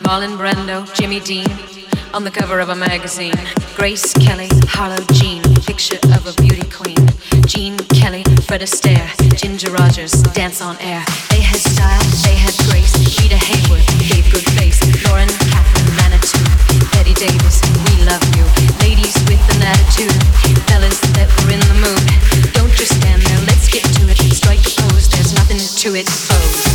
Marlon Brando, Jimmy Dean, on the cover of a magazine. Grace Kelly, Harlow Jean, picture of a beauty queen. Gene Kelly, Fred Astaire, Ginger Rogers, dance on air. They had style, they had grace. Rita nothing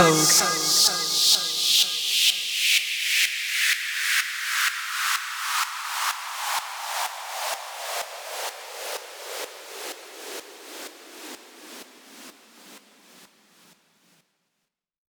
Vogue.